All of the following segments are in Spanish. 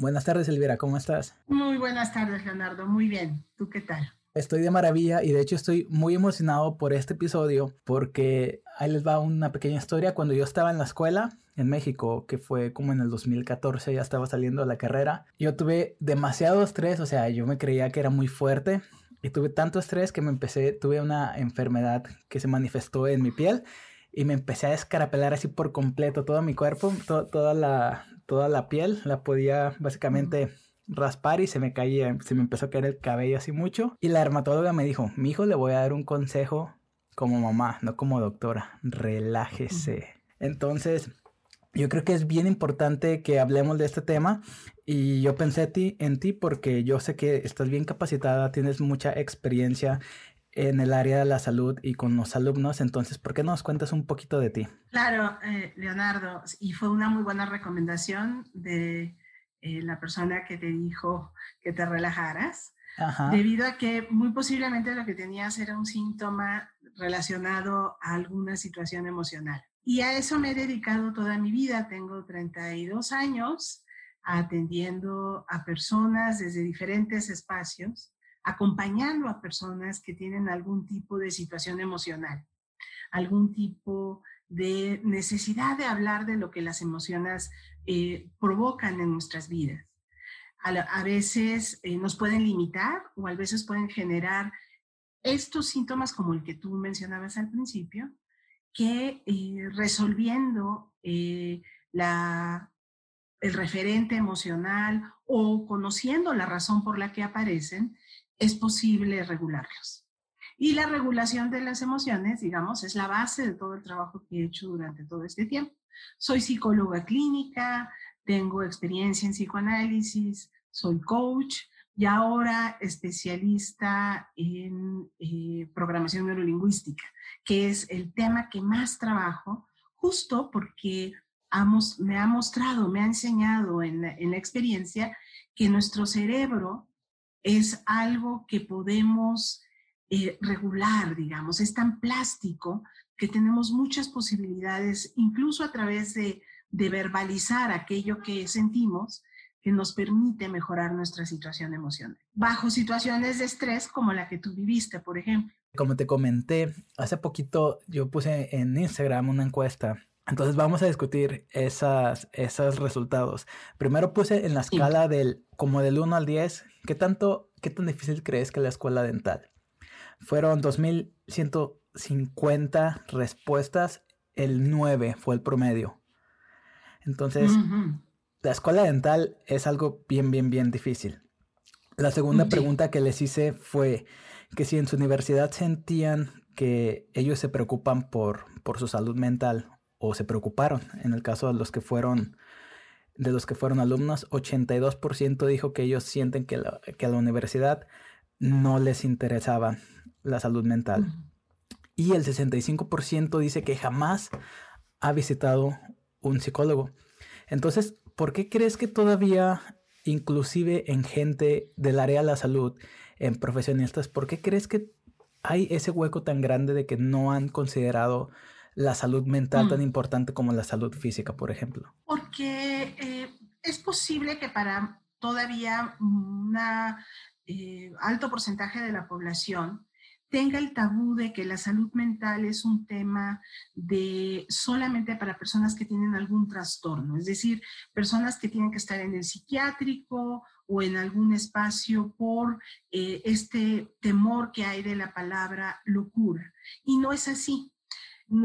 Buenas tardes, Elvira, ¿cómo estás? Muy buenas tardes, Leonardo. Muy bien. ¿Tú qué tal? Estoy de maravilla y de hecho estoy muy emocionado por este episodio porque ahí les va una pequeña historia. Cuando yo estaba en la escuela en México, que fue como en el 2014, ya estaba saliendo de la carrera, yo tuve demasiado estrés, o sea, yo me creía que era muy fuerte y tuve tanto estrés que me empecé, tuve una enfermedad que se manifestó en mi piel y me empecé a escarapelar así por completo todo mi cuerpo, toda, la, toda la piel, la podía básicamente raspar y se me caía, se me empezó a caer el cabello así mucho. Y la dermatóloga me dijo, mi hijo le voy a dar un consejo como mamá, no como doctora, relájese. Entonces, yo creo que es bien importante que hablemos de este tema y yo pensé ti, en ti porque yo sé que estás bien capacitada, tienes mucha experiencia en el área de la salud y con los alumnos, entonces, ¿por qué no nos cuentas un poquito de ti? Claro, eh, Leonardo, y fue una muy buena recomendación de eh, la persona que te dijo que te relajaras, debido a que muy posiblemente lo que tenías era un síntoma relacionado a alguna situación emocional. Y a eso me he dedicado toda mi vida. Tengo 32 años atendiendo a personas desde diferentes espacios, acompañando a personas que tienen algún tipo de situación emocional, algún tipo de necesidad de hablar de lo que las emociones eh, provocan en nuestras vidas. A, veces eh, nos pueden limitar o a veces pueden generar estos síntomas como el que tú mencionabas al principio, que eh, resolviendo la, el referente emocional o conociendo la razón por la que aparecen, es posible regularlos. Y la regulación de las emociones, digamos, es la base de todo el trabajo que he hecho durante todo este tiempo. Soy psicóloga clínica, tengo experiencia en psicoanálisis, soy coach y ahora especialista en eh, programación neurolingüística, que es el tema que más trabajo, justo porque me ha mostrado, me ha enseñado en la experiencia que nuestro cerebro es algo que podemos eh, regular, digamos, es tan plástico que tenemos muchas posibilidades, incluso a través de, de verbalizar aquello que sentimos, que nos permite mejorar nuestra situación emocional. Bajo situaciones de estrés como la que tú viviste, por ejemplo. Como te comenté, hace poquito yo puse en Instagram una encuesta. Entonces vamos a discutir esas, esos resultados. Primero puse en la escala del como del 1 al 10, ¿qué tanto, qué tan difícil crees que la escuela dental? Fueron 2.150 respuestas, el 9 fue el promedio. Entonces, la escuela dental es algo bien, bien, bien difícil. La segunda pregunta que les hice fue que si en su universidad sentían que ellos se preocupan por, por su salud mental o se preocuparon, en el caso de los que fueron de los que fueron alumnos, 82% dijo que ellos sienten que, que a la universidad no les interesaba la salud mental. Y el 65% dice que jamás ha visitado un psicólogo. Entonces, ¿por qué crees que todavía, inclusive en gente del área de la salud, en profesionistas, ¿por qué crees que hay ese hueco tan grande de que no han considerado la salud mental tan mm. importante como la salud física, por ejemplo? Porque eh, es posible que para todavía un eh, alto porcentaje de la población tenga el tabú de que la salud mental es un tema de solamente para personas que tienen algún trastorno, es decir, personas que tienen que estar en el psiquiátrico o en algún espacio por eh, este temor que hay de la palabra locura. Y no es así.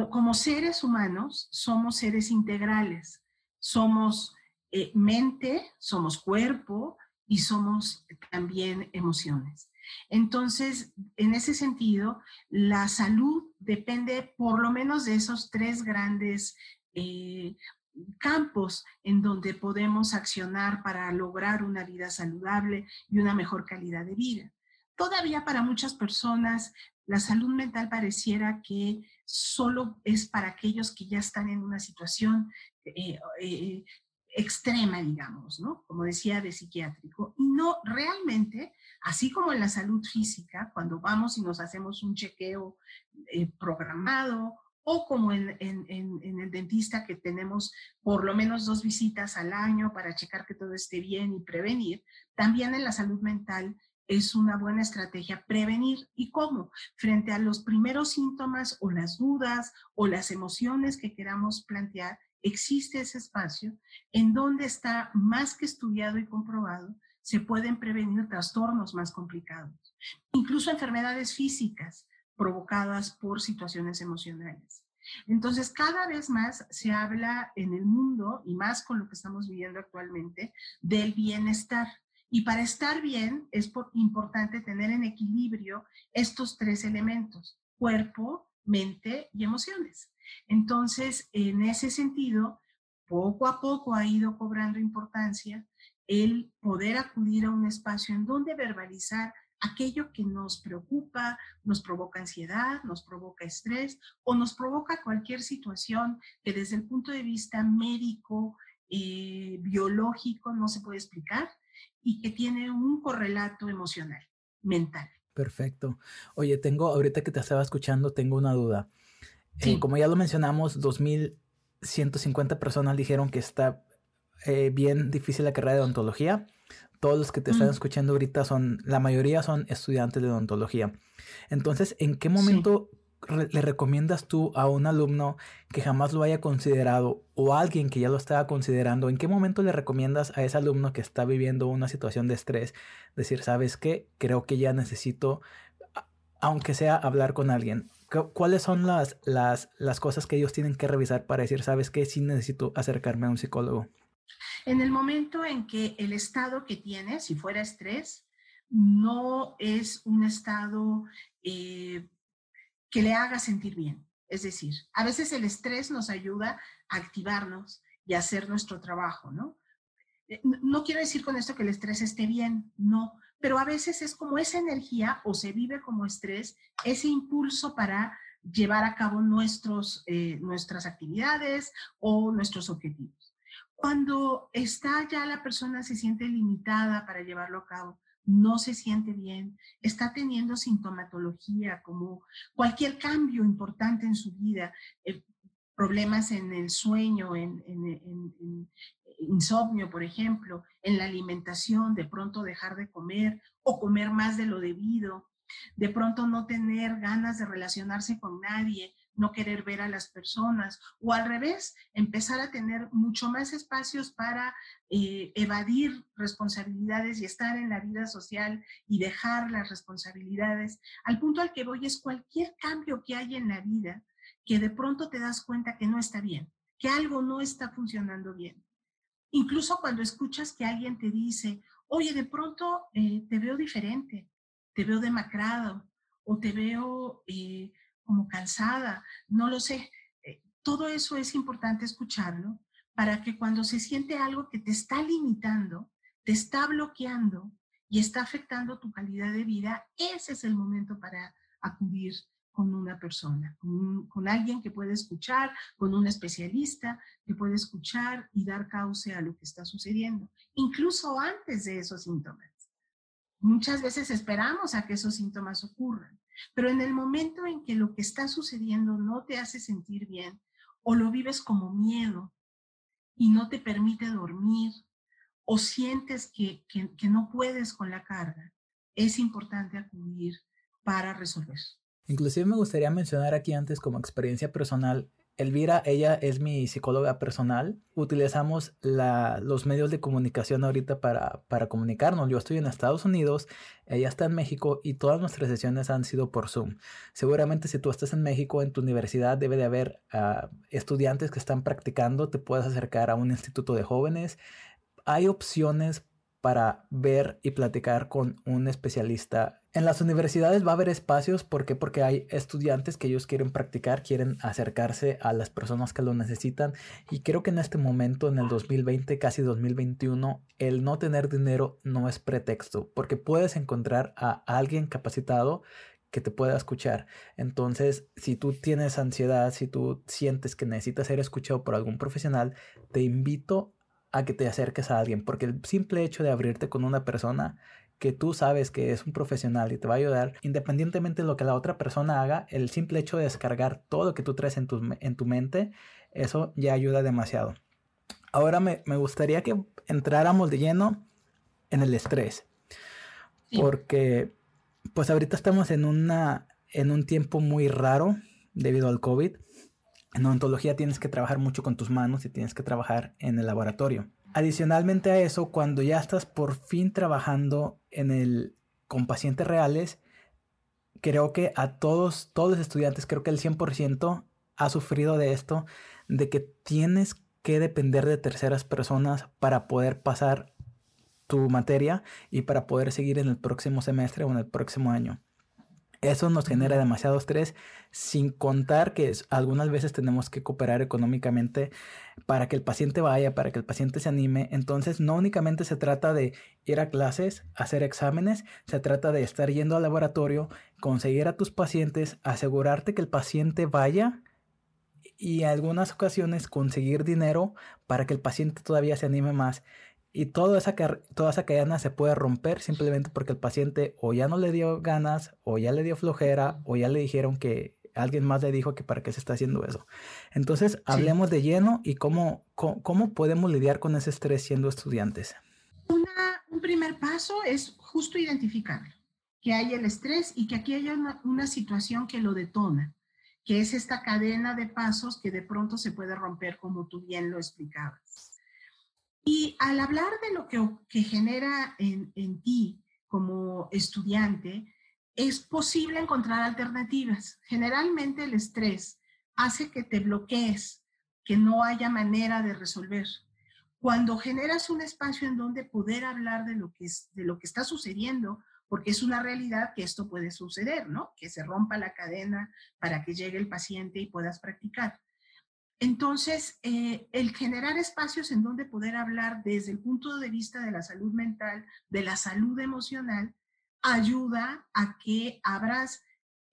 Como seres humanos somos seres integrales, somos eh, mente, somos cuerpo y somos también emociones. Entonces, en ese sentido, la salud depende por lo menos de esos tres grandes eh, campos en donde podemos accionar para lograr una vida saludable y una mejor calidad de vida. Todavía para muchas personas la salud mental pareciera que solo es para aquellos que ya están en una situación eh, eh, extrema, digamos, ¿no? Como decía, de psiquiátrico. Y no, realmente, así como en la salud física, cuando vamos y nos hacemos un chequeo eh, programado o como en, el dentista que tenemos por lo menos dos visitas al año para checar que todo esté bien y prevenir, también en la salud mental es una buena estrategia prevenir. ¿Y cómo? Frente a los primeros síntomas o las dudas o las emociones que queramos plantear, existe ese espacio en donde está más que estudiado y comprobado, se pueden prevenir trastornos más complicados, incluso enfermedades físicas provocadas por situaciones emocionales. Entonces, cada vez más se habla en el mundo, y más con lo que estamos viviendo actualmente, del bienestar. Y para estar bien es importante tener en equilibrio estos tres elementos, cuerpo, mente y emociones. Entonces, en ese sentido, poco a poco ha ido cobrando importancia el poder acudir a un espacio en donde verbalizar aquello que nos preocupa, nos provoca ansiedad, nos provoca estrés o nos provoca cualquier situación que desde el punto de vista médico, eh, biológico, no se puede explicar y que tiene un correlato emocional, mental. Perfecto. Oye, tengo, ahorita que te estaba escuchando, tengo una duda. Eh, como ya lo mencionamos, 2.150 personas dijeron que está eh, bien difícil la carrera de odontología. Todos los que te están mm. escuchando ahorita son, la mayoría son estudiantes de odontología. Entonces, ¿en qué momento le recomiendas tú a un alumno que jamás lo haya considerado o a alguien que ya lo estaba considerando? ¿En qué momento le recomiendas a ese alumno que está viviendo una situación de estrés decir, sabes qué, creo que ya necesito, aunque sea hablar con alguien? ¿Cuáles son las, las, las cosas que ellos tienen que revisar para decir, sabes qué, sí necesito acercarme a un psicólogo? En el momento en que el estado que tiene, si fuera estrés, no es un estado eh, que le haga sentir bien. Es decir, a veces el estrés nos ayuda a activarnos y a hacer nuestro trabajo, ¿no? Eh, no quiero decir con esto que el estrés esté bien, no, pero a veces es como esa energía o se vive como estrés, ese impulso para llevar a cabo nuestros, eh, nuestras actividades o nuestros objetivos. Cuando está ya la persona se siente limitada para llevarlo a cabo, no se siente bien, está teniendo sintomatología como cualquier cambio importante en su vida, eh, problemas en el sueño, en, en, insomnio, por ejemplo, en la alimentación, de pronto dejar de comer o comer más de lo debido, de pronto no tener ganas de relacionarse con nadie, no querer ver a las personas o al revés, empezar a tener mucho más espacios para eh, evadir responsabilidades y estar en la vida social y dejar las responsabilidades. Al punto al que voy es cualquier cambio que hay en la vida que de pronto te das cuenta que no está bien, que algo no está funcionando bien. Incluso cuando escuchas que alguien te dice, oye, de pronto eh, te veo diferente, te veo demacrado o te veo... Eh, como cansada, no lo sé. Eh, todo eso es importante escucharlo para que cuando se siente algo que te está limitando, te está bloqueando y está afectando tu calidad de vida, ese es el momento para acudir con una persona, con, alguien que puede escuchar, con un especialista que puede escuchar y dar cauce a lo que está sucediendo, incluso antes de esos síntomas. Muchas veces esperamos a que esos síntomas ocurran. Pero en el momento en que lo que está sucediendo no te hace sentir bien o lo vives como miedo y no te permite dormir o sientes que, que, no puedes con la carga, es importante acudir para resolver. Inclusive me gustaría mencionar aquí antes como experiencia personal Elvira, ella es mi psicóloga personal. Utilizamos los medios de comunicación ahorita para, comunicarnos. Yo estoy en Estados Unidos, ella está en México y todas nuestras sesiones han sido por Zoom. Seguramente si tú estás en México, en tu universidad debe de haber ah, estudiantes que están practicando, te puedes acercar a un instituto de jóvenes. Hay opciones para ver y platicar con un especialista. En las universidades va a haber espacios, ¿por qué? Porque hay estudiantes que ellos quieren practicar, quieren acercarse a las personas que lo necesitan y creo que en este momento, en el 2020, casi 2021, el no tener dinero no es pretexto, porque puedes encontrar a alguien capacitado que te pueda escuchar. Entonces, si tú tienes ansiedad, si tú sientes que necesitas ser escuchado por algún profesional, te invito a que te acerques a alguien, porque el simple hecho de abrirte con una persona que tú sabes que es un profesional y te va a ayudar, independientemente de lo que la otra persona haga, el simple hecho de descargar todo lo que tú traes en tu, en tu mente, eso ya ayuda demasiado. Ahora me, me gustaría que entráramos de lleno en el estrés. Porque pues ahorita estamos en, una, en un tiempo muy raro debido al COVID. En odontología tienes que trabajar mucho con tus manos y tienes que trabajar en el laboratorio. Adicionalmente a eso, cuando ya estás por fin trabajando en el, con pacientes reales, creo que a todos, todos los estudiantes, creo que el 100% ha sufrido de esto, de que tienes que depender de terceras personas para poder pasar tu materia y para poder seguir en el próximo semestre o en el próximo año. Eso nos genera demasiado estrés, sin contar que algunas veces tenemos que cooperar económicamente para que el paciente vaya, para que el paciente se anime. Entonces, no únicamente se trata de ir a clases, hacer exámenes, se trata de estar yendo al laboratorio, conseguir a tus pacientes, asegurarte que el paciente vaya y en algunas ocasiones conseguir dinero para que el paciente todavía se anime más. Y toda esa, toda esa cadena se puede romper simplemente porque el paciente o ya no le dio ganas, o ya le dio flojera, o ya le dijeron que alguien más le dijo que para qué se está haciendo eso. Entonces, hablemos de lleno y cómo, cómo, podemos lidiar con ese estrés siendo estudiantes. un primer paso es justo identificar que hay el estrés y que aquí hay una, una situación que lo detona, que es esta cadena de pasos que de pronto se puede romper como tú bien lo explicabas. Y al hablar de lo que, genera en, en ti como estudiante, es posible encontrar alternativas. Generalmente el estrés hace que te bloquees, que no haya manera de resolver. Cuando generas un espacio en donde poder hablar de lo que, es, de lo que está sucediendo, porque es una realidad que esto puede suceder, ¿no? Que se rompa la cadena para que llegue el paciente y puedas practicar. Entonces, eh, el generar espacios en donde poder hablar desde el punto de vista de la salud mental, de la salud emocional, ayuda a que abras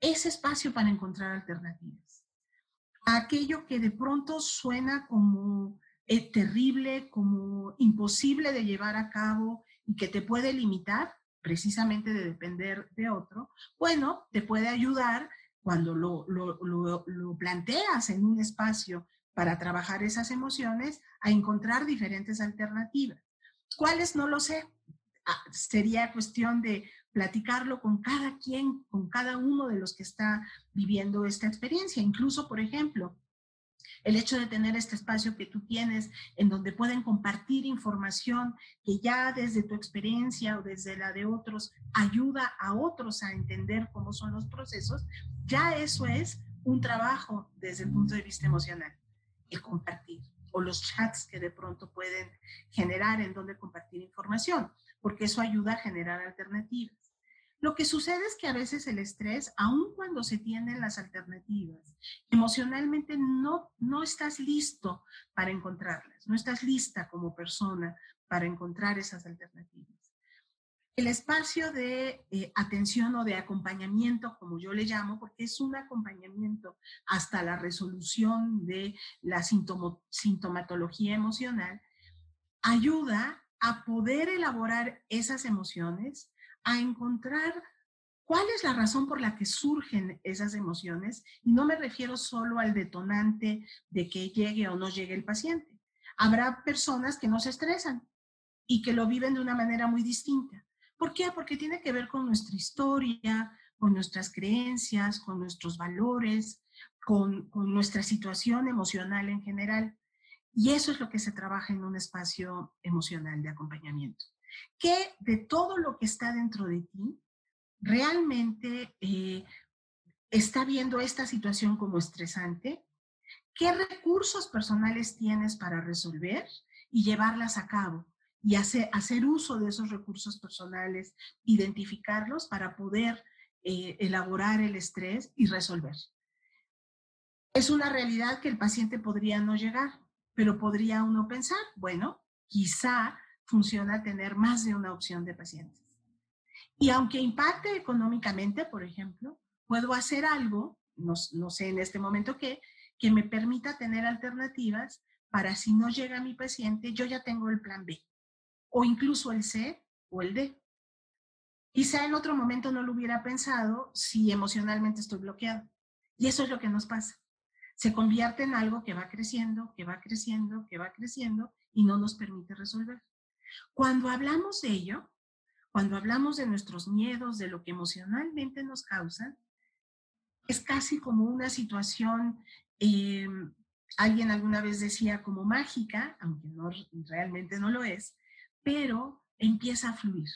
ese espacio para encontrar alternativas. Aquello que de pronto suena como eh, terrible, como imposible de llevar a cabo y que te puede limitar precisamente de depender de otro, bueno, te puede ayudar cuando lo, lo planteas en un espacio para trabajar esas emociones a encontrar diferentes alternativas. ¿Cuáles? No lo sé. Ah, sería cuestión de platicarlo con cada quien, con cada uno de los que está viviendo esta experiencia. Incluso, por ejemplo, el hecho de tener este espacio que tú tienes en donde pueden compartir información que ya desde tu experiencia o desde la de otros ayuda a otros a entender cómo son los procesos, ya eso es un trabajo desde el punto de vista emocional el compartir o los chats que de pronto pueden generar en donde compartir información, porque eso ayuda a generar alternativas. Lo que sucede es que a veces el estrés, aun cuando se tienen las alternativas, emocionalmente no, no estás listo para encontrarlas, no estás lista como persona para encontrar esas alternativas. El espacio de eh, atención o de acompañamiento, como yo le llamo, porque es un acompañamiento hasta la resolución de la sintomatología emocional, ayuda a poder elaborar esas emociones, a encontrar cuál es la razón por la que surgen esas emociones. Y no me refiero solo al detonante de que llegue o no llegue el paciente. Habrá personas que no se estresan y que lo viven de una manera muy distinta. ¿Por qué? Porque tiene que ver con nuestra historia, con nuestras creencias, con nuestros valores, con, nuestra situación emocional en general. Y eso es lo que se trabaja en un espacio emocional de acompañamiento. Que de todo lo que está dentro de ti, realmente eh, está viendo esta situación como estresante, qué recursos personales tienes para resolver y llevarlas a cabo y hacer, hacer uso de esos recursos personales, identificarlos para poder eh, elaborar el estrés y resolver. Es una realidad que el paciente podría no llegar, pero podría uno pensar, bueno, quizá funciona tener más de una opción de pacientes. Y aunque impacte económicamente, por ejemplo, puedo hacer algo, no, no sé en este momento qué, que me permita tener alternativas para si no llega mi paciente, yo ya tengo el plan B o incluso el C o el D. Quizá en otro momento no lo hubiera pensado si emocionalmente estoy bloqueado. Y eso es lo que nos pasa. Se convierte en algo que va creciendo, que va creciendo, que va creciendo y no nos permite resolver. Cuando hablamos de ello, cuando hablamos de nuestros miedos, de lo que emocionalmente nos causa, es casi como una situación, em, alguien alguna vez decía como mágica, aunque no, realmente no lo es, pero empieza a fluir.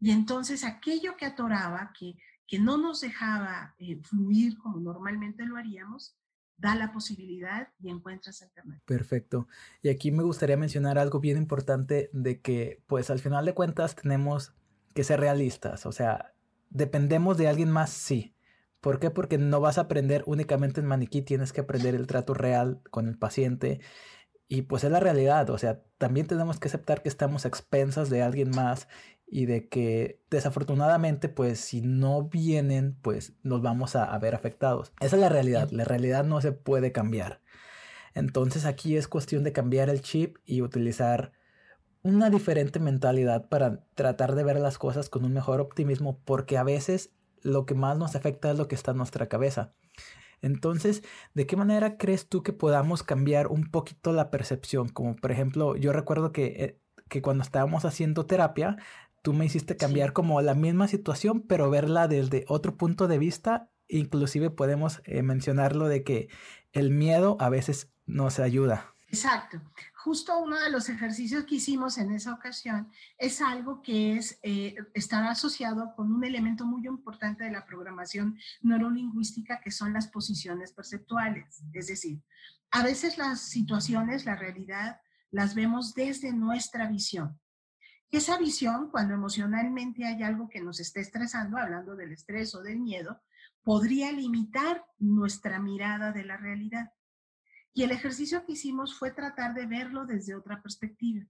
Y entonces aquello que atoraba, que, que no nos dejaba eh, fluir como normalmente lo haríamos, da la posibilidad y encuentras alternativas. Perfecto. Y aquí me gustaría mencionar algo bien importante de que, pues al final de cuentas tenemos que ser realistas. O sea, dependemos de alguien más, sí. ¿Por qué? Porque no vas a aprender únicamente en maniquí, tienes que aprender el trato real con el paciente. Y pues es la realidad, o sea, también tenemos que aceptar que estamos a expensas de alguien más y de que desafortunadamente pues si no vienen pues nos vamos a, ver afectados. Esa es la realidad, la realidad no se puede cambiar. Entonces aquí es cuestión de cambiar el chip y utilizar una diferente mentalidad para tratar de ver las cosas con un mejor optimismo porque a veces lo que más nos afecta es lo que está en nuestra cabeza. Entonces, ¿de qué manera crees tú que podamos cambiar un poquito la percepción? Como por ejemplo, yo recuerdo que, eh, que cuando estábamos haciendo terapia, tú me hiciste cambiar como la misma situación, pero verla desde otro punto de vista. Inclusive podemos eh, mencionarlo de que el miedo a veces nos ayuda. Exacto. Justo uno de los ejercicios que hicimos en esa ocasión es algo que es eh, estar asociado con un elemento muy importante de la programación neurolingüística que son las posiciones perceptuales. Es decir, a veces las situaciones, la realidad, las vemos desde nuestra visión. Esa visión, cuando emocionalmente hay algo que nos está estresando, hablando del estrés o del miedo, podría limitar nuestra mirada de la realidad. Y el ejercicio que hicimos fue tratar de verlo desde otra perspectiva,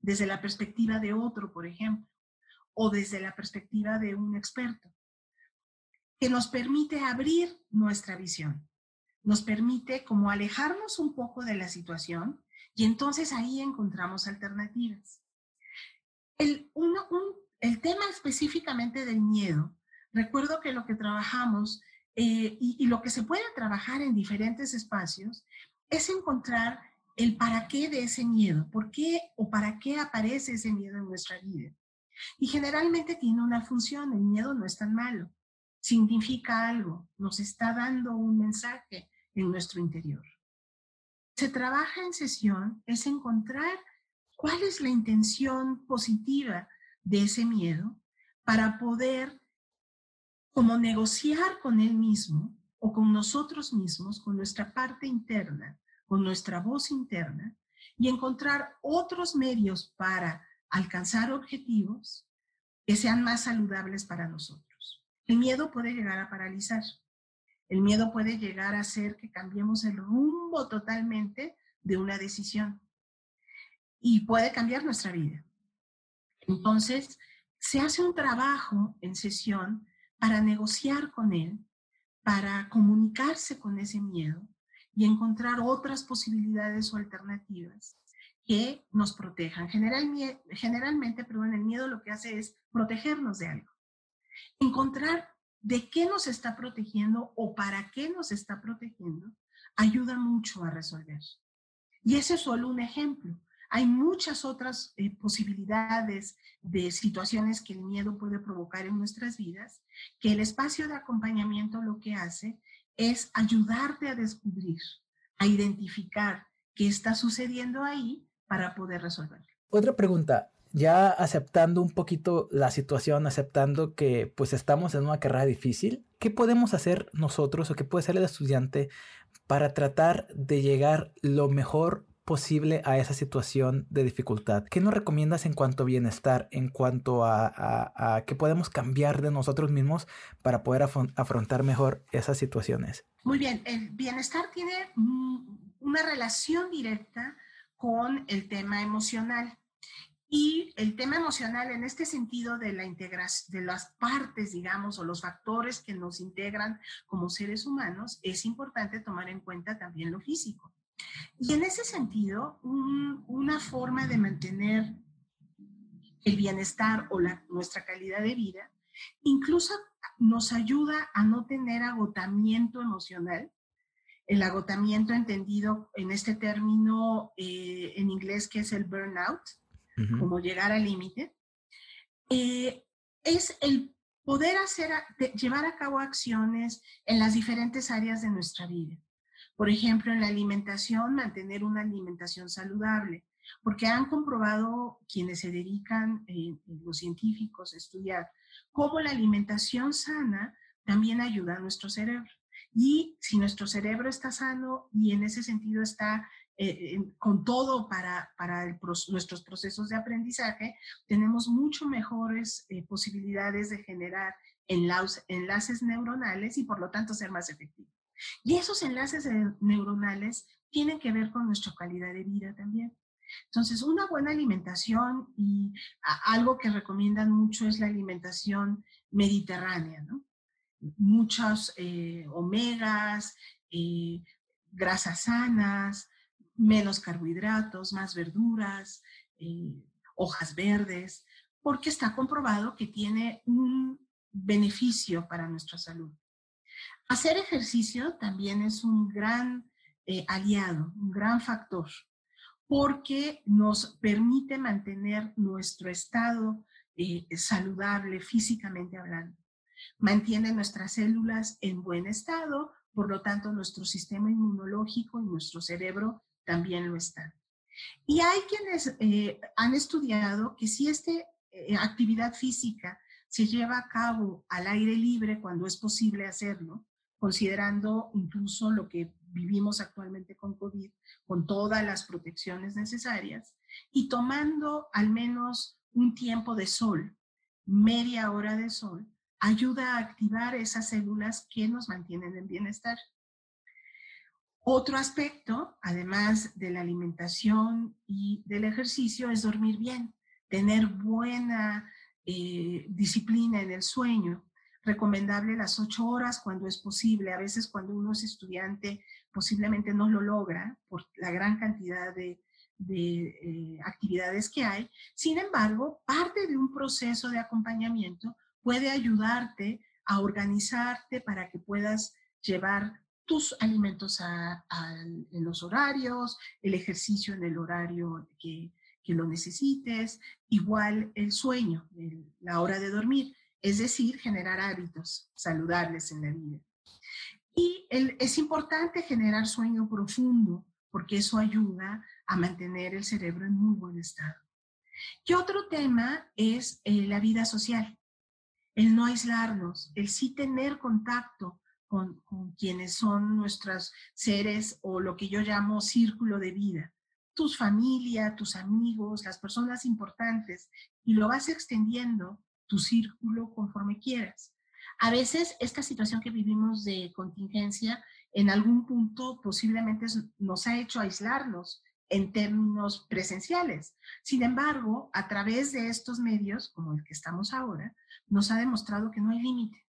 desde la perspectiva de otro, por ejemplo, o desde la perspectiva de un experto, que nos permite abrir nuestra visión, nos permite como alejarnos un poco de la situación y entonces ahí encontramos alternativas. El, tema específicamente del miedo, recuerdo que lo que trabajamos eh, y, lo que se puede trabajar en diferentes espacios es encontrar el para qué de ese miedo, por qué o para qué aparece ese miedo en nuestra vida. Y generalmente tiene una función, el miedo no es tan malo, significa algo, nos está dando un mensaje en nuestro interior. Se trabaja en sesión es encontrar ¿Cuál es la intención positiva de ese miedo para poder como negociar con él mismo o con nosotros mismos, con nuestra parte interna, con nuestra voz interna y encontrar otros medios para alcanzar objetivos que sean más saludables para nosotros. El miedo puede llegar a paralizar. El miedo puede llegar a hacer que cambiemos el rumbo totalmente de una decisión y puede cambiar nuestra vida. Entonces, se hace un trabajo en sesión para negociar con él, para comunicarse con ese miedo y encontrar otras posibilidades o alternativas que nos protejan. generalmente, perdón, el miedo lo que hace es protegernos de algo. Encontrar de qué nos está protegiendo o para qué nos está protegiendo ayuda mucho a resolver. Y ese es solo un ejemplo. Hay muchas otras eh, posibilidades de situaciones que el miedo puede provocar en nuestras vidas, que el espacio de acompañamiento lo que hace es ayudarte a descubrir, a identificar qué está sucediendo ahí para poder resolverlo. Otra pregunta, ya aceptando un poquito la situación, aceptando que pues estamos en una carrera difícil, ¿qué podemos hacer nosotros o qué puede hacer el estudiante para tratar de llegar lo mejor posible a esa situación de dificultad? ¿Qué nos recomiendas en cuanto a bienestar, en cuanto a, qué podemos cambiar de nosotros mismos para poder afrontar mejor esas situaciones? Muy bien, el bienestar tiene una relación directa con el tema emocional. Y el tema emocional en este sentido de la integración, de las partes, digamos, o los factores que nos integran como seres humanos, es importante tomar en cuenta también lo físico. Y en ese sentido, una forma de mantener el bienestar o la, nuestra calidad de vida, incluso nos ayuda a no tener agotamiento emocional. El agotamiento entendido en este término eh, en inglés que es el burnout, como llegar al límite, eh, es el poder hacer, llevar a cabo acciones en las diferentes áreas de nuestra vida. Por ejemplo, en la alimentación, mantener una alimentación saludable, porque han comprobado quienes se dedican, eh, los científicos, a estudiar cómo la alimentación sana también ayuda a nuestro cerebro. Y si nuestro cerebro está sano y en ese sentido está eh, con todo para, nuestros procesos de aprendizaje, tenemos mucho mejores eh, posibilidades de generar enlaces neuronales y por lo tanto ser más efectivos. Y esos enlaces neuronales tienen que ver con nuestra calidad de vida también. Entonces, una buena alimentación y algo que recomiendan mucho es la alimentación mediterránea, ¿no? Eh, omegas, eh, grasas sanas, menos carbohidratos, más verduras, eh, hojas verdes, porque está comprobado que tiene un beneficio para nuestra salud. Hacer ejercicio también es un gran aliado, un gran factor porque nos permite mantener nuestro estado eh, saludable físicamente hablando. Mantiene nuestras células en buen estado, por lo tanto nuestro sistema inmunológico y nuestro cerebro también lo están. Y hay quienes eh, han estudiado que si esta eh, actividad física se lleva a cabo al aire libre cuando es posible hacerlo, considerando incluso lo que vivimos actualmente con COVID, con todas las protecciones necesarias, y tomando al menos un tiempo de sol, media hora de sol, ayuda a activar esas células que nos mantienen en bienestar. Otro aspecto, además de la alimentación y del ejercicio, es dormir bien, tener buena eh, disciplina en el sueño, recomendable las ocho horas cuando es posible. A veces cuando uno es estudiante posiblemente no lo logra por la gran cantidad de, eh, actividades que hay. Sin embargo, parte de un proceso de acompañamiento puede ayudarte a organizarte para que puedas llevar tus alimentos en los horarios, el ejercicio en el horario que lo necesites, igual el sueño, la hora de dormir, es decir, generar hábitos saludables en la vida. Y es importante generar sueño profundo porque eso ayuda a mantener el cerebro en muy buen estado. Y otro tema es eh, la vida social, el no aislarnos, el sí tener contacto con, con quienes son nuestros seres o lo que yo llamo círculo de vida, tus familia, tus amigos, las personas importantes, y lo vas extendiendo tu círculo conforme quieras. A veces esta situación que vivimos de contingencia en algún punto posiblemente nos ha hecho aislarnos en términos presenciales. Sin embargo, a través de estos medios, como el que estamos ahora, nos ha demostrado que no hay límite.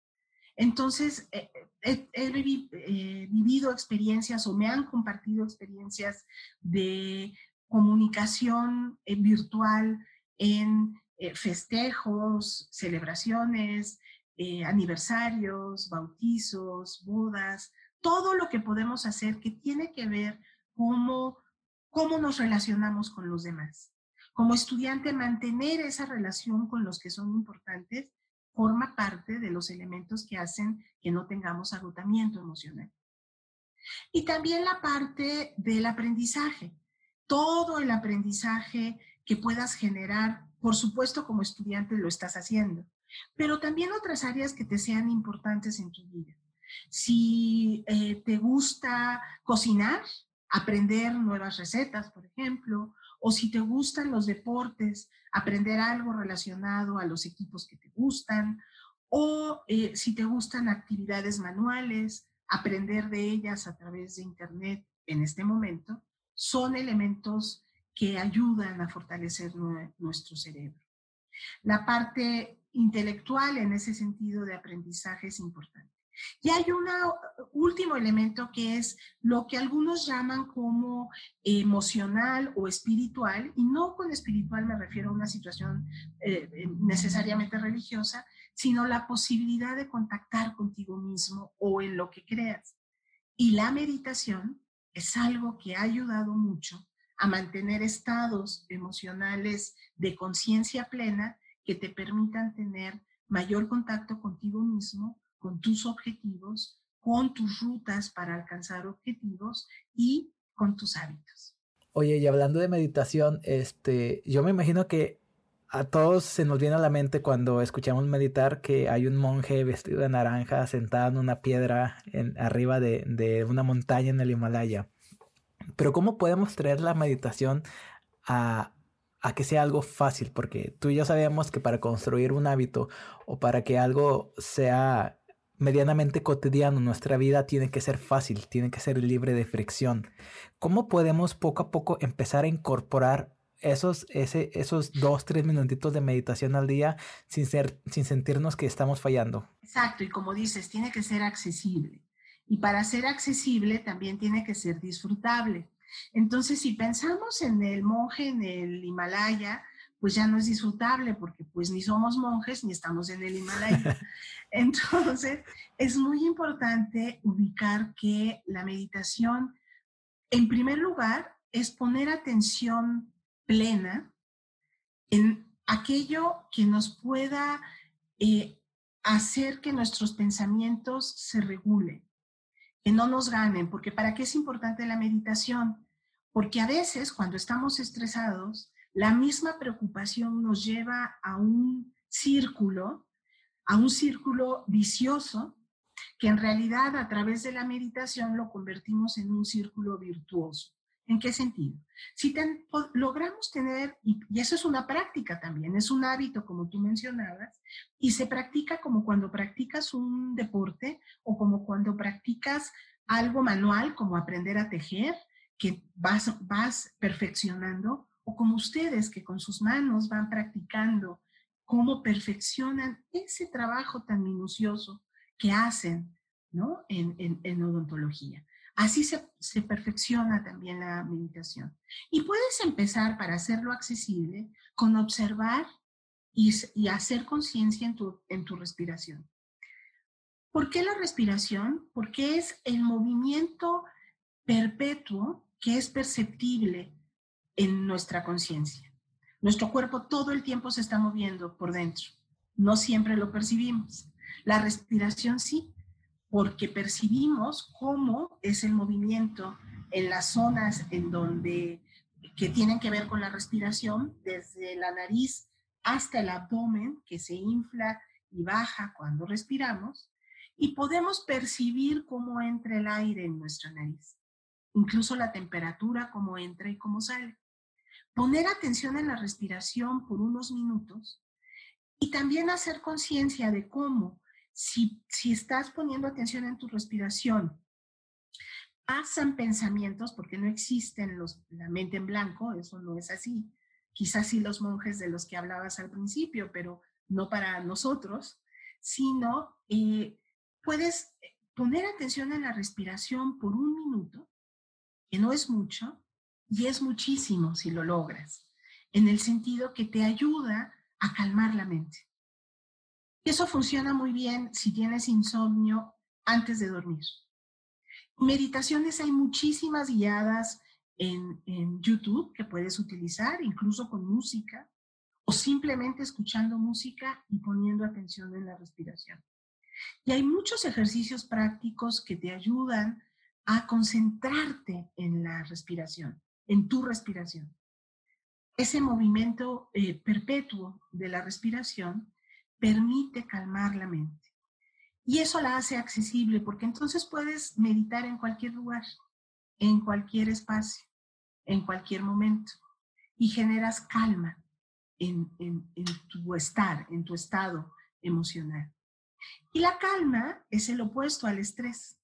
Entonces, eh, eh, he, eh, vivido experiencias o me han compartido experiencias de comunicación virtual en festejos, celebraciones, eh, aniversarios, bautizos, bodas, todo lo que podemos hacer que tiene que ver cómo, cómo nos relacionamos con los demás. Como estudiante, mantener esa relación con los que son importantes forma parte de los elementos que hacen que no tengamos agotamiento emocional. Y también la parte del aprendizaje. Todo el aprendizaje que puedas generar, por supuesto como estudiante lo estás haciendo, pero también otras áreas que te sean importantes en tu vida. Si eh, te gusta cocinar, aprender nuevas recetas, por ejemplo, o si te gustan los deportes, aprender algo relacionado a los equipos que te gustan, o eh, si te gustan actividades manuales, aprender de ellas a través de Internet en este momento, son elementos que ayudan a fortalecer nuestro cerebro. La parte intelectual en ese sentido de aprendizaje es importante. Y hay un último elemento que es lo que algunos llaman como emocional o espiritual, y no con espiritual me refiero a una situación eh, necesariamente religiosa, sino la posibilidad de contactar contigo mismo o en lo que creas. Y la meditación es algo que ha ayudado mucho a mantener estados emocionales de conciencia plena que te permitan tener mayor contacto contigo mismo con tus objetivos, con tus rutas para alcanzar objetivos y con tus hábitos. Oye, y hablando de meditación, este, yo me imagino que a todos se nos viene a la mente cuando escuchamos meditar que hay un monje vestido de naranja sentado en una piedra en, arriba de, de una montaña en el Himalaya. Pero ¿cómo podemos traer la meditación a, a que sea algo fácil? Porque tú y yo sabemos que para construir un hábito o para que algo sea medianamente cotidiano, nuestra vida tiene que ser fácil, tiene que ser libre de fricción. ¿Cómo podemos poco a poco empezar a incorporar esos, ese, esos dos, tres minutitos de meditación al día sin, ser, sin sentirnos que estamos fallando? Exacto, y como dices, tiene que ser accesible. Y para ser accesible también tiene que ser disfrutable. Entonces, si pensamos en el monje en el Himalaya, pues ya no es disfrutable porque pues ni somos monjes ni estamos en el Himalaya. Entonces, es muy importante ubicar que la meditación, en primer lugar, es poner atención plena en aquello que nos pueda eh, hacer que nuestros pensamientos se regulen, que no nos ganen, porque ¿para qué es importante la meditación? Porque a veces cuando estamos estresados, la misma preocupación nos lleva a un círculo, a un círculo vicioso, que en realidad a través de la meditación lo convertimos en un círculo virtuoso. ¿En qué sentido? Si logramos tener, y, eso es una práctica también, es un hábito como tú mencionabas, y se practica como cuando practicas un deporte o como cuando practicas algo manual, como aprender a tejer, que vas, vas perfeccionando, o como ustedes que con sus manos van practicando cómo perfeccionan ese trabajo tan minucioso que hacen ¿no? en, en, odontología. Así se, se, perfecciona también la meditación. Y puedes empezar para hacerlo accesible con observar y, hacer conciencia en tu, en tu respiración. ¿Por qué la respiración? Porque es el movimiento perpetuo que es perceptible en nuestra conciencia. Nuestro cuerpo todo el tiempo se está moviendo por dentro. No siempre lo percibimos. La respiración sí, porque percibimos cómo es el movimiento en las zonas en donde que tienen que ver con la respiración, desde la nariz hasta el abdomen que se infla y baja cuando respiramos, y podemos percibir cómo entra el aire en nuestra nariz, incluso la temperatura, cómo entra y cómo sale. Poner atención en la respiración por unos minutos y también hacer conciencia de cómo, si, estás poniendo atención en tu respiración, pasan pensamientos, porque no existen los, la mente en blanco, eso no es así. Quizás sí los monjes de los que hablabas al principio, pero no para nosotros, sino eh, puedes poner atención en la respiración por un minuto, que no es mucho, y es muchísimo si lo logras, en el sentido que te ayuda a calmar la mente. Y eso funciona muy bien si tienes insomnio antes de dormir. Meditaciones hay muchísimas guiadas en, YouTube que puedes utilizar, incluso con música, o simplemente escuchando música y poniendo atención en la respiración. Y hay muchos ejercicios prácticos que te ayudan a concentrarte en la respiración en tu respiración. Ese movimiento eh, perpetuo de la respiración permite calmar la mente. Y eso la hace accesible porque entonces puedes meditar en cualquier lugar, en cualquier espacio, en cualquier momento y generas calma en, tu estar, en tu estado emocional. Y la calma es el opuesto al estrés.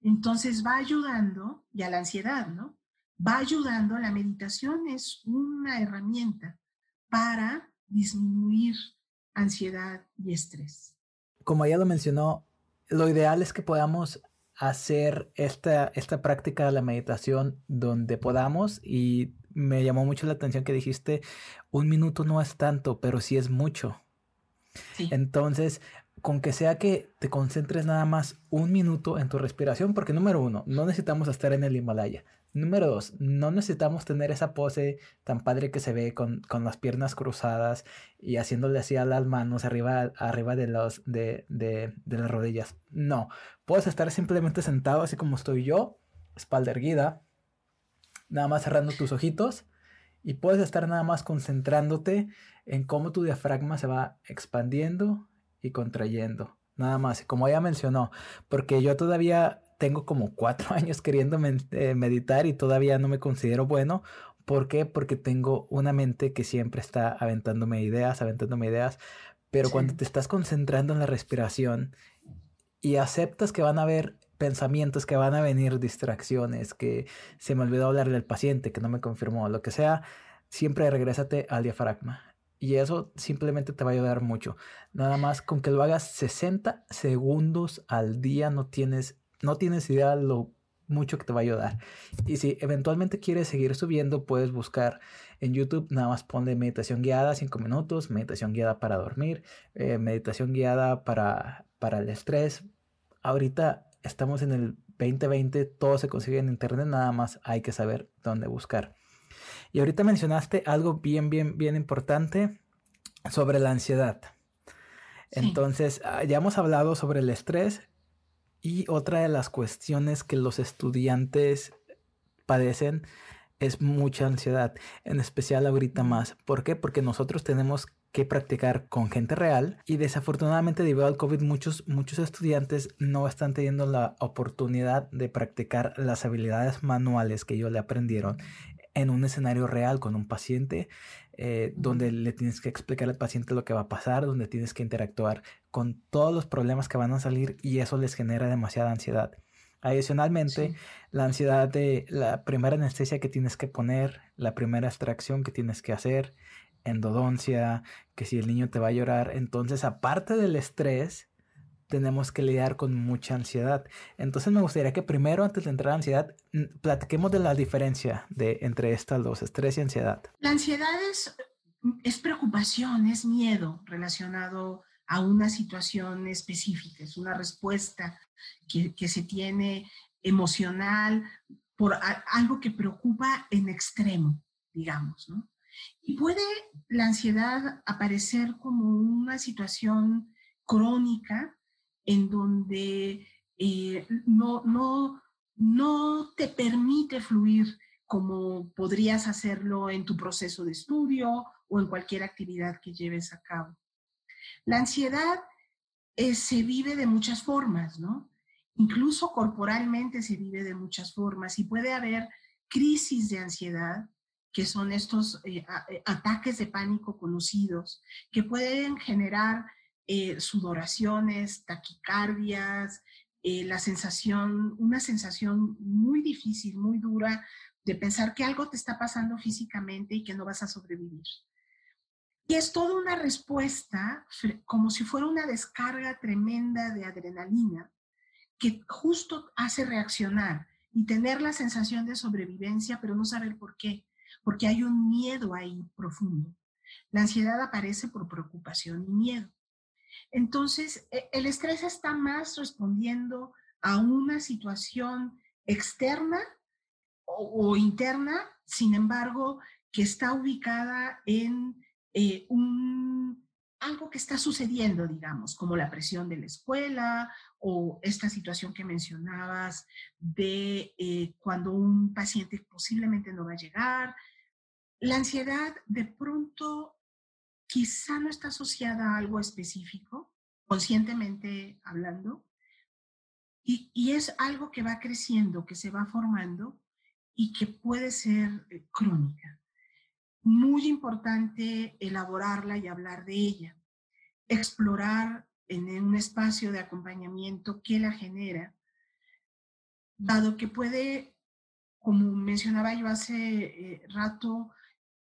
Entonces va ayudando y a la ansiedad, ¿no? va ayudando, la meditación es una herramienta para disminuir ansiedad y estrés. Como ya lo mencionó, lo ideal es que podamos hacer esta, esta práctica de la meditación donde podamos y me llamó mucho la atención que dijiste, un minuto no es tanto, pero sí es mucho. Entonces, con que sea que te concentres nada más un minuto en tu respiración, porque número uno, no necesitamos estar en el Himalaya. Número dos, no necesitamos tener esa pose tan padre que se ve con, las piernas cruzadas y haciéndole así a las manos arriba, arriba de, los, de, de, de las rodillas. No, puedes estar simplemente sentado así como estoy yo, espalda erguida, nada más cerrando tus ojitos y puedes estar nada más concentrándote en cómo tu diafragma se va expandiendo y contrayendo. Nada más, como ella mencionó, porque yo todavía tengo como cuatro años queriendo eh, meditar y todavía no me considero bueno. ¿Por qué? Porque tengo una mente que siempre está aventándome ideas, aventándome ideas. Pero cuando te estás concentrando en la respiración y aceptas que van a haber pensamientos, que van a venir distracciones, que se me olvidó hablar del paciente, que no me confirmó, lo que sea, siempre regrésate al diafragma. Y eso simplemente te va a ayudar mucho. Nada más con que lo hagas 60 segundos al día no tienes no tienes idea lo mucho que te va a ayudar. Y si eventualmente quieres seguir subiendo, puedes buscar en YouTube, nada más ponle meditación guiada 5 minutos, meditación guiada para dormir, eh, meditación guiada para, para el estrés. Ahorita estamos en el 2020, todo se consigue en internet, nada más hay que saber dónde buscar. Y ahorita mencionaste algo bien, bien, bien importante sobre la ansiedad. Entonces, ah, ya hemos hablado sobre el estrés, y otra de las cuestiones que los estudiantes padecen es mucha ansiedad, en especial ahorita más. ¿Por qué? Porque nosotros tenemos que practicar con gente real y desafortunadamente debido al COVID muchos, muchos estudiantes no están teniendo la oportunidad de practicar las habilidades manuales que ellos le aprendieron en un escenario real con un paciente eh, donde le tienes que explicar al paciente lo que va a pasar, donde tienes que interactuar con todos los problemas que van a salir y eso les genera demasiada ansiedad. Adicionalmente, la ansiedad de la primera anestesia que tienes que poner, la primera extracción que tienes que hacer, endodoncia, que si el niño te va a llorar. Entonces, aparte del estrés, tenemos que lidiar con mucha ansiedad. Entonces me gustaría que primero, antes de entrar a ansiedad, platiquemos de la diferencia de, entre estas dos, estrés y ansiedad. La ansiedad es, es preocupación, es miedo relacionado a una situación específica, es una respuesta que, que se tiene emocional por algo que preocupa en extremo, digamos, ¿no? Y puede la ansiedad aparecer como una situación crónica en donde eh, no, no, no te permite fluir como podrías hacerlo en tu proceso de estudio o en cualquier actividad que lleves a cabo. La ansiedad eh, se vive de muchas formas, ¿no? Incluso corporalmente se vive de muchas formas y puede haber crisis de ansiedad, que son estos eh, ataques de pánico conocidos, que pueden generar eh, sudoraciones, taquicardias, eh, la sensación, una sensación muy difícil, muy dura de pensar que algo te está pasando físicamente y que no vas a sobrevivir. Y es toda una respuesta, como si fuera una descarga tremenda de adrenalina, que justo hace reaccionar y tener la sensación de sobrevivencia, pero no saber por qué, porque hay un miedo ahí profundo. La ansiedad aparece por preocupación y miedo. Entonces, e, el estrés está más respondiendo a una situación externa o, interna, sin embargo, que está ubicada en eh, un, algo que está sucediendo, digamos, como la presión de la escuela o esta situación que mencionabas de eh, cuando un paciente posiblemente no va a llegar. La ansiedad de pronto quizá no está asociada a algo específico, conscientemente hablando, y, es algo que va creciendo, que se va formando y que puede ser eh, crónica. Muy importante elaborarla y hablar de ella, explorar en un espacio de acompañamiento qué la genera, dado que puede, como mencionaba yo hace eh, rato,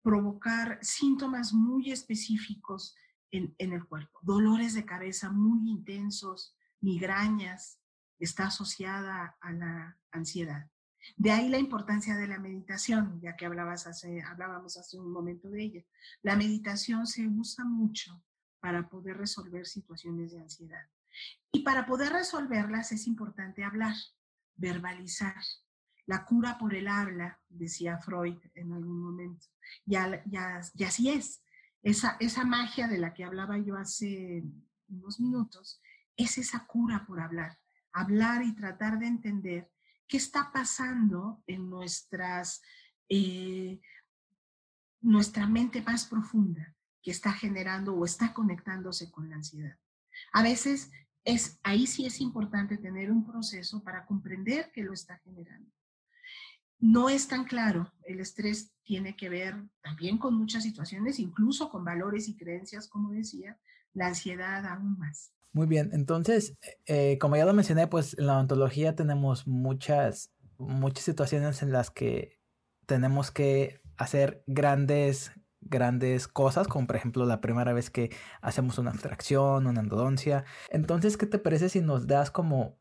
provocar síntomas muy específicos en, el cuerpo, dolores de cabeza muy intensos, migrañas, está asociada a la ansiedad. De ahí la importancia de la meditación, ya que hablabas hace, hablábamos hace un momento de ella. La meditación se usa mucho para poder resolver situaciones de ansiedad. Y para poder resolverlas es importante hablar, verbalizar. La cura por el habla, decía Freud en algún momento. Ya, y así es. Esa, esa magia de la que hablaba yo hace unos minutos es esa cura por hablar. Hablar y tratar de entender qué está pasando en nuestras, eh, nuestra mente más profunda que está generando o está conectándose con la ansiedad. A veces es, ahí sí es importante tener un proceso para comprender que lo está generando. No es tan claro, el estrés tiene que ver también con muchas situaciones, incluso con valores y creencias, como decía, la ansiedad aún más. Muy bien, entonces, eh, como ya lo mencioné, pues en la ontología tenemos muchas, muchas situaciones en las que tenemos que hacer grandes, grandes cosas, como por ejemplo la primera vez que hacemos una abstracción, una endodoncia. Entonces, ¿qué te parece si nos das como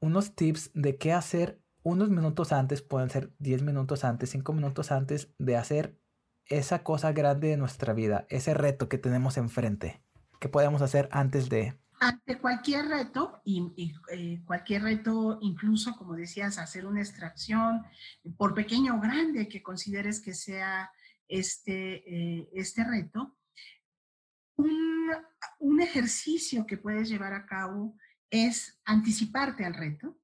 unos tips de qué hacer unos minutos antes, pueden ser 10 minutos antes, 5 minutos antes de hacer esa cosa grande de nuestra vida, ese reto que tenemos enfrente? ¿Qué podemos hacer antes de ante cualquier reto, y, eh, cualquier reto, incluso como decías, hacer una extracción, por pequeño o grande que consideres que sea este, eh, este reto, un, un, ejercicio que puedes llevar a cabo es anticiparte al reto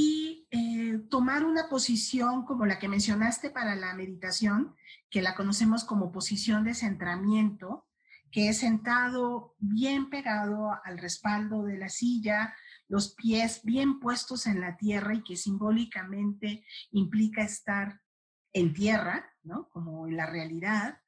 y eh, tomar una posición como la que mencionaste para la meditación, que la conocemos como posición de centramiento, que es sentado bien pegado al respaldo de la silla, los pies bien puestos en la tierra y que simbólicamente implica estar en tierra, ¿no? Como en la realidad.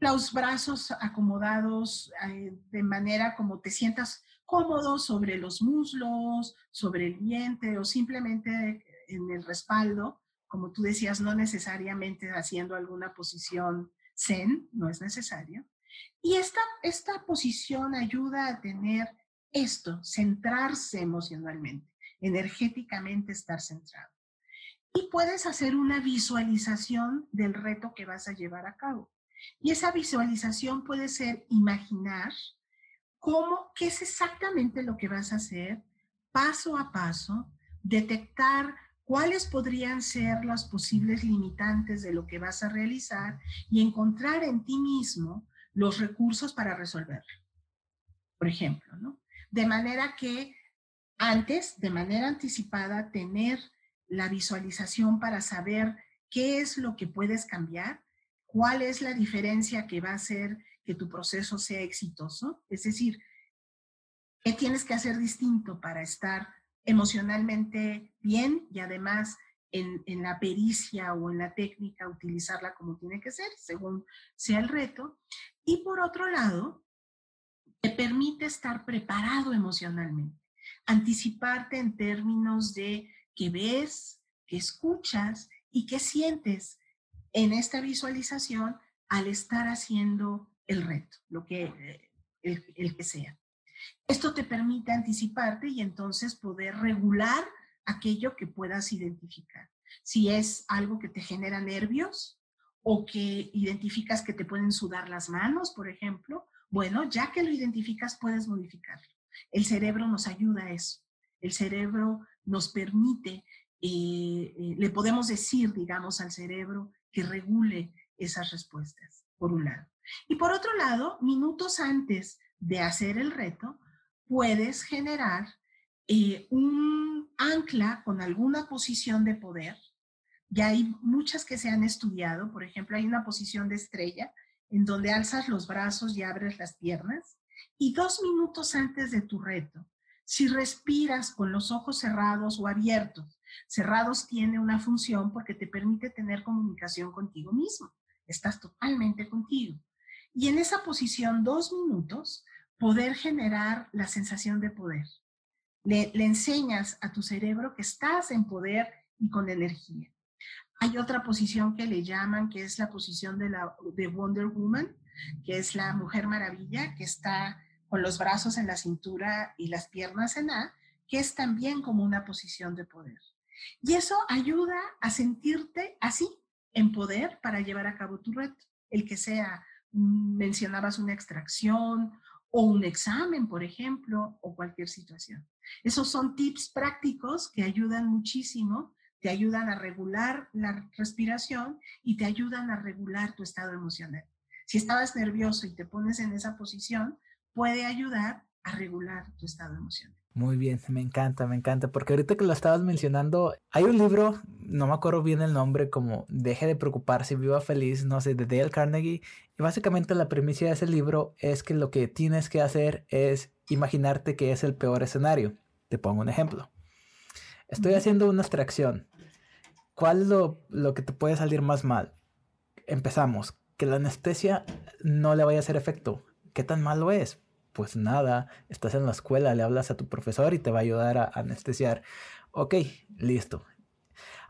Los brazos acomodados eh, de manera como te sientas cómodo sobre los muslos, sobre el vientre o simplemente en el respaldo, como tú decías, no necesariamente haciendo alguna posición zen, no es necesario. Y esta, esta posición ayuda a tener esto, centrarse emocionalmente, energéticamente estar centrado. Y puedes hacer una visualización del reto que vas a llevar a cabo. Y esa visualización puede ser imaginar cómo, qué es exactamente lo que vas a hacer paso a paso, detectar cuáles podrían ser las posibles limitantes de lo que vas a realizar y encontrar en ti mismo los recursos para resolverlo. Por ejemplo, ¿no? De manera que antes, de manera anticipada, tener la visualización para saber qué es lo que puedes cambiar, cuál es la diferencia que va a hacer que tu proceso sea exitoso. Es decir, qué tienes que hacer distinto para estar emocionalmente bien y además en, en, la pericia o en la técnica utilizarla como tiene que ser, según sea el reto. Y por otro lado, te permite estar preparado emocionalmente, anticiparte en términos de qué ves, qué escuchas y qué sientes en esta visualización al estar haciendo el reto, lo que, eh, el, que sea. Esto te permite anticiparte y entonces poder regular aquello que puedas identificar. Si es algo que te genera nervios, o que identificas que te pueden sudar las manos, por ejemplo, bueno, ya que lo identificas, puedes modificarlo. El cerebro nos ayuda a eso. El cerebro nos permite, eh, eh, le podemos decir, digamos, al cerebro que regule esas respuestas, por un lado. Y por otro lado, minutos antes de hacer el reto, puedes generar eh, un ancla con alguna posición de poder ya hay muchas que se han estudiado, por ejemplo, hay una posición de estrella en donde alzas los brazos y abres las piernas y dos minutos antes de tu reto, si respiras con los ojos cerrados o abiertos, cerrados tiene una función porque te permite tener comunicación contigo mismo, estás totalmente contigo. Y en esa posición, dos minutos, poder generar la sensación de poder. Le, enseñas a tu cerebro que estás en poder y con energía. Hay otra posición que le llaman, que es la posición de, la, de Wonder Woman, que es la Mujer Maravilla, que está con los brazos en la cintura y las piernas en A, que es también como una posición de poder. Y eso ayuda a sentirte así, en poder para llevar a cabo tu reto, el que sea, mencionabas una extracción o un examen, por ejemplo, o cualquier situación. Esos son tips prácticos que ayudan muchísimo, te ayudan a regular la respiración y te ayudan a regular tu estado emocional. Si estabas nervioso y te pones en esa posición, puede ayudar a regular tu estado emocional. Muy bien, me encanta, me encanta, porque ahorita que lo estabas mencionando, hay un libro, no me acuerdo bien el nombre, como Deje de preocuparse, viva feliz, no sé, de Dale Carnegie, y básicamente la premisa de ese libro es que lo que tienes que hacer es imaginarte que es el peor escenario. Te pongo un ejemplo. Estoy haciendo una extracción. ¿Cuál es lo, lo que te puede salir más mal? Empezamos. Que la anestesia no le vaya a hacer efecto. ¿Qué tan malo es? Pues nada, estás en la escuela, le hablas a tu profesor y te va a ayudar a anestesiar. Ok, listo.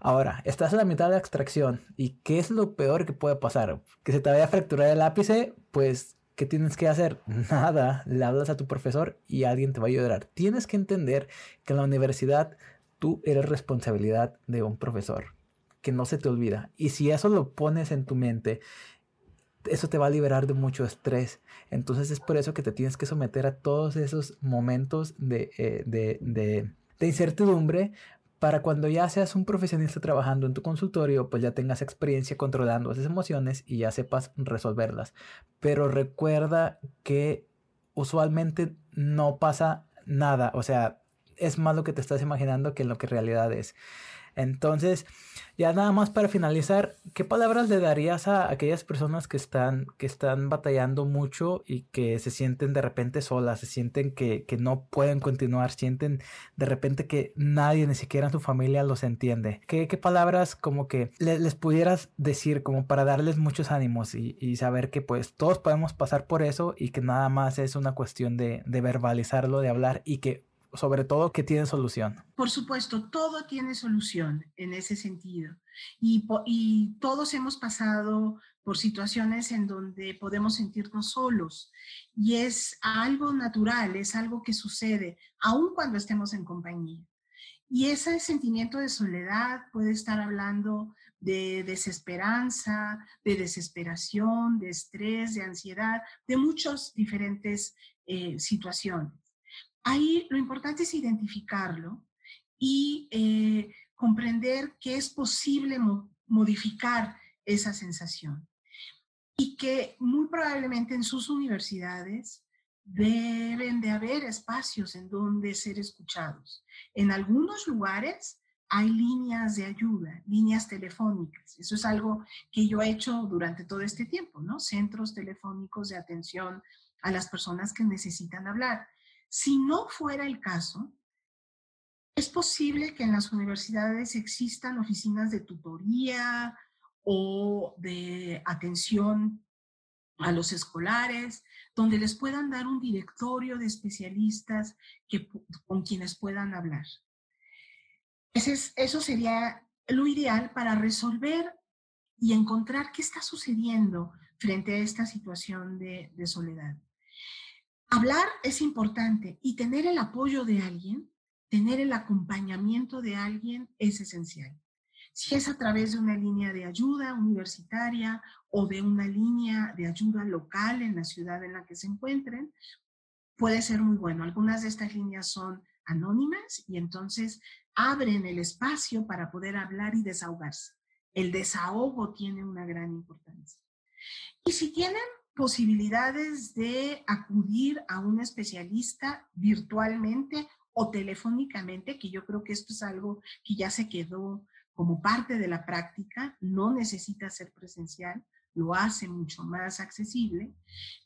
Ahora, estás en la mitad de la extracción y ¿qué es lo peor que puede pasar? Que se te vaya a fracturar el ápice, pues ¿qué tienes que hacer? Nada, le hablas a tu profesor y alguien te va a ayudar. Tienes que entender que en la universidad tú eres responsabilidad de un profesor, que no se te olvida. Y si eso lo pones en tu mente eso te va a liberar de mucho estrés. Entonces es por eso que te tienes que someter a todos esos momentos de, eh, de, de, de, incertidumbre para cuando ya seas un profesionista trabajando en tu consultorio, pues ya tengas experiencia controlando esas emociones y ya sepas resolverlas. Pero recuerda que usualmente no pasa nada, o sea, es más lo que te estás imaginando que lo que realidad es. Entonces, ya nada más para finalizar, ¿qué palabras le darías a aquellas personas que están, que están batallando mucho y que se sienten de repente solas, se sienten que, que no pueden continuar, sienten de repente que nadie, ni siquiera su familia los entiende? ¿Qué, qué palabras como que les pudieras decir como para darles muchos ánimos y, y, saber que pues todos podemos pasar por eso y que nada más es una cuestión de, de verbalizarlo, de hablar y que sobre todo que tiene solución. Por supuesto, todo tiene solución en ese sentido. Y, y, todos hemos pasado por situaciones en donde podemos sentirnos solos. Y es algo natural, es algo que sucede, aun cuando estemos en compañía. Y ese sentimiento de soledad puede estar hablando de desesperanza, de desesperación, de estrés, de ansiedad, de muchas diferentes eh, situaciones. Ahí lo importante es identificarlo y eh, comprender que es posible modificar esa sensación y que muy probablemente en sus universidades deben de haber espacios en donde ser escuchados. En algunos lugares hay líneas de ayuda, líneas telefónicas. Eso es algo que yo he hecho durante todo este tiempo, ¿no? Centros telefónicos de atención a las personas que necesitan hablar. Si no fuera el caso, es posible que en las universidades existan oficinas de tutoría o de atención a los escolares, donde les puedan dar un directorio de especialistas que, con quienes puedan hablar. eso sería lo ideal para resolver y encontrar qué está sucediendo frente a esta situación de soledad. Hablar es importante y tener el apoyo de alguien, tener el acompañamiento de alguien es esencial. Si es a través de una línea de ayuda universitaria o de una línea de ayuda local en la ciudad en la que se encuentren, puede ser muy bueno. Algunas de estas líneas son anónimas y entonces abren el espacio para poder hablar y desahogarse. El desahogo tiene una gran importancia. Y si tienen posibilidades de acudir a un especialista virtualmente o telefónicamente, que yo creo que esto es algo que ya se quedó como parte de la práctica, no necesita ser presencial, lo hace mucho más accesible,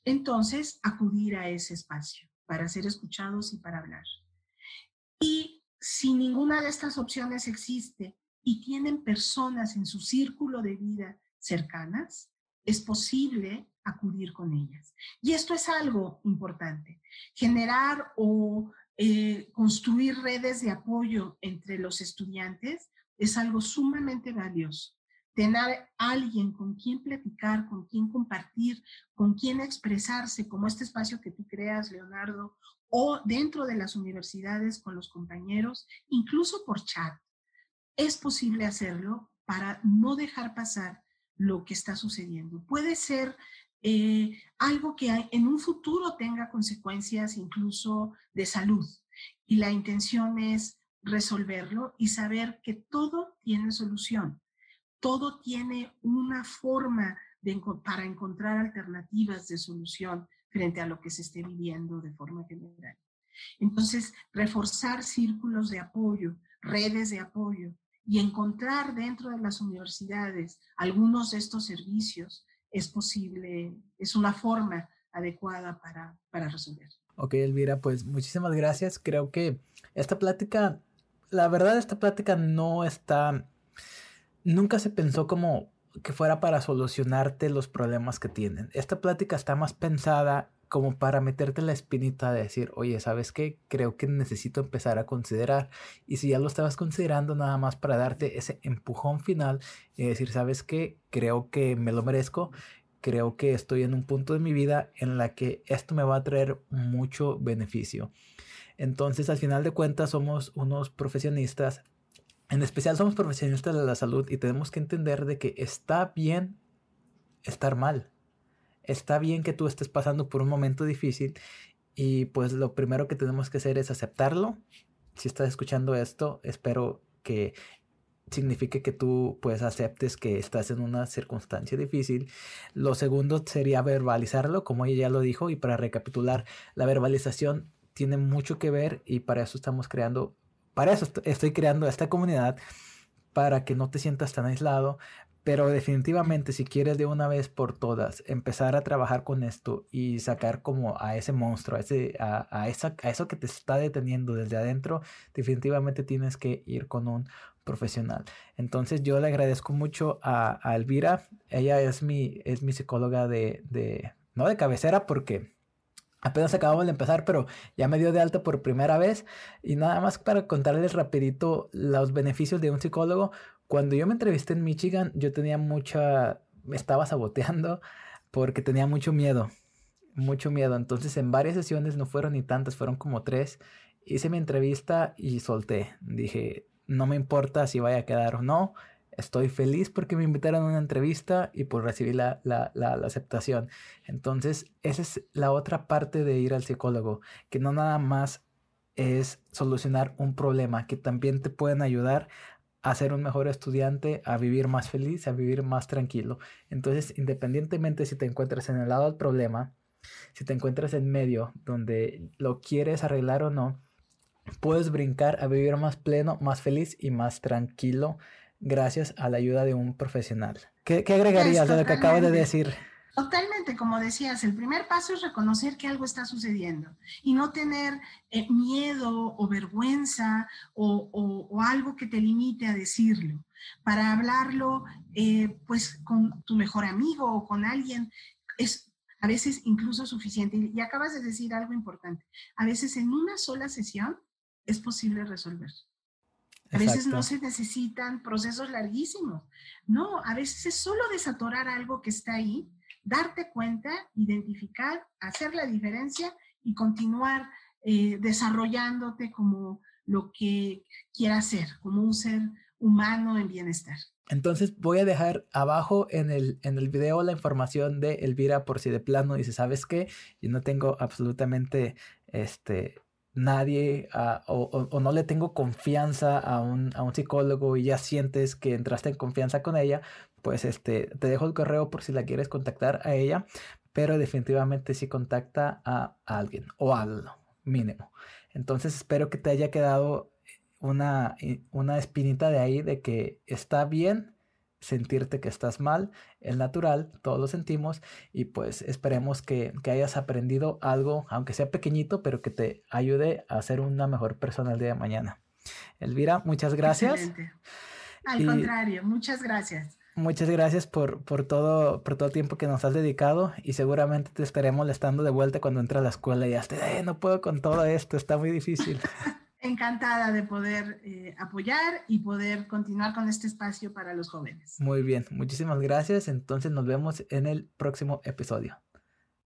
entonces acudir a ese espacio para ser escuchados y para hablar. Y si ninguna de estas opciones existe y tienen personas en su círculo de vida cercanas, es posible acudir con ellas. Y esto es algo importante, generar o eh, construir redes de apoyo entre los estudiantes es algo sumamente valioso, tener alguien con quien platicar, con quien compartir, con quien expresarse, como este espacio que tú creas, Leonardo, o dentro de las universidades con los compañeros, incluso por chat. Es posible hacerlo para no dejar pasar lo que está sucediendo. Puede ser eh, algo que en un futuro tenga consecuencias incluso de salud. Y la intención es resolverlo y saber que todo tiene solución todo tiene una forma para encontrar alternativas de solución frente a lo que se esté viviendo de forma general. Entonces, reforzar círculos de apoyo, redes de apoyo y encontrar dentro de las universidades algunos de estos servicios es posible, es una forma adecuada para, para resolver. Ok, Elvira, pues muchísimas gracias. Creo que esta plática, la verdad, esta plática no está nunca se pensó como que fuera para solucionarte los problemas que tienen. Esta plática está más pensada como para meterte la espinita de decir, oye, ¿sabes qué? Creo que necesito empezar a considerar. Y si ya lo estabas considerando, nada más para darte ese empujón final y decir, ¿sabes qué? Creo que me lo merezco. Creo que estoy en un punto de mi vida en la que esto me va a traer mucho beneficio. Entonces, al final de cuentas, somos unos profesionistas en especial somos profesionistas de la salud y tenemos que entender de que está bien estar mal. Está bien que tú estés pasando por un momento difícil y pues lo primero que tenemos que hacer es aceptarlo. Si estás escuchando esto, espero que signifique que tú pues aceptes que estás en una circunstancia difícil. Lo segundo sería verbalizarlo, como ella ya lo dijo, y para recapitular, la verbalización tiene mucho que ver y para eso estamos creando para eso estoy creando esta comunidad, para que no te sientas tan aislado. Pero definitivamente si quieres de una vez por todas empezar a trabajar con esto y sacar como a ese monstruo, a, ese, a, esa, a eso que te está deteniendo desde adentro, definitivamente tienes que ir con un profesional. Entonces yo le agradezco mucho a, Elvira. Ella es mi, es mi psicóloga de, de, no de cabecera porque Apenas acabamos de empezar, pero ya me dio de alta por primera vez. Y nada más para contarles rapidito los beneficios de un psicólogo. Cuando yo me entrevisté en Michigan, yo tenía mucha... Me estaba saboteando porque tenía mucho miedo. Mucho miedo. Entonces en varias sesiones no fueron ni tantas, fueron como tres. Hice mi entrevista y solté. Dije, no me importa si vaya a quedar o no estoy feliz porque me invitaron a una entrevista y por recibir la, la, la, aceptación. Entonces, esa es la otra parte de ir al psicólogo, que no nada más es solucionar un problema, que también te pueden ayudar a ser un mejor estudiante, a vivir más feliz, a vivir más tranquilo. Entonces, independientemente si te encuentras en el lado del problema, si te encuentras en medio donde lo quieres arreglar o no, puedes brincar a vivir más pleno, más feliz y más tranquilo gracias a la ayuda de un profesional. ¿Qué, agregarías de lo que acabo de decir? Totalmente, como decías, el primer paso es reconocer que algo está sucediendo y no tener eh, miedo o vergüenza o, algo que te limite a decirlo. Para hablarlo, eh, pues con tu mejor amigo o con alguien, es a veces incluso suficiente. Y acabas de decir algo importante. A veces en una sola sesión es posible resolver. A veces no se necesitan procesos larguísimos. No, a veces es solo desatorar algo que está ahí, darte cuenta, identificar, hacer la diferencia y continuar eh, desarrollándote como lo que quieras ser, como un ser humano en bienestar. Entonces voy a dejar abajo en el, en el video la información de Elvira por si de plano dice, ¿sabes qué? Yo no tengo absolutamente este, nadie ah, o, no le tengo confianza a un, a un, psicólogo y ya sientes que entraste en confianza con ella, pues este, te dejo el correo por si la quieres contactar a ella, pero definitivamente sí contacta a, alguien o algo mínimo. Entonces espero que te haya quedado una, una espinita de ahí de que está bien sentirte que estás mal, es natural, todos lo sentimos y pues esperemos que, hayas aprendido algo, aunque sea pequeñito, pero que te ayude a ser una mejor persona el día de mañana. Elvira, muchas gracias. Al contrario, muchas gracias. Muchas gracias por, por, todo, por todo el tiempo que nos has dedicado y seguramente te estaremos molestando de vuelta cuando entres a la escuela y ya estés, no puedo con todo esto, está muy difícil. encantada de poder eh, apoyar y poder continuar con este espacio para los jóvenes. Muy bien, muchísimas gracias. Entonces nos vemos en el próximo episodio.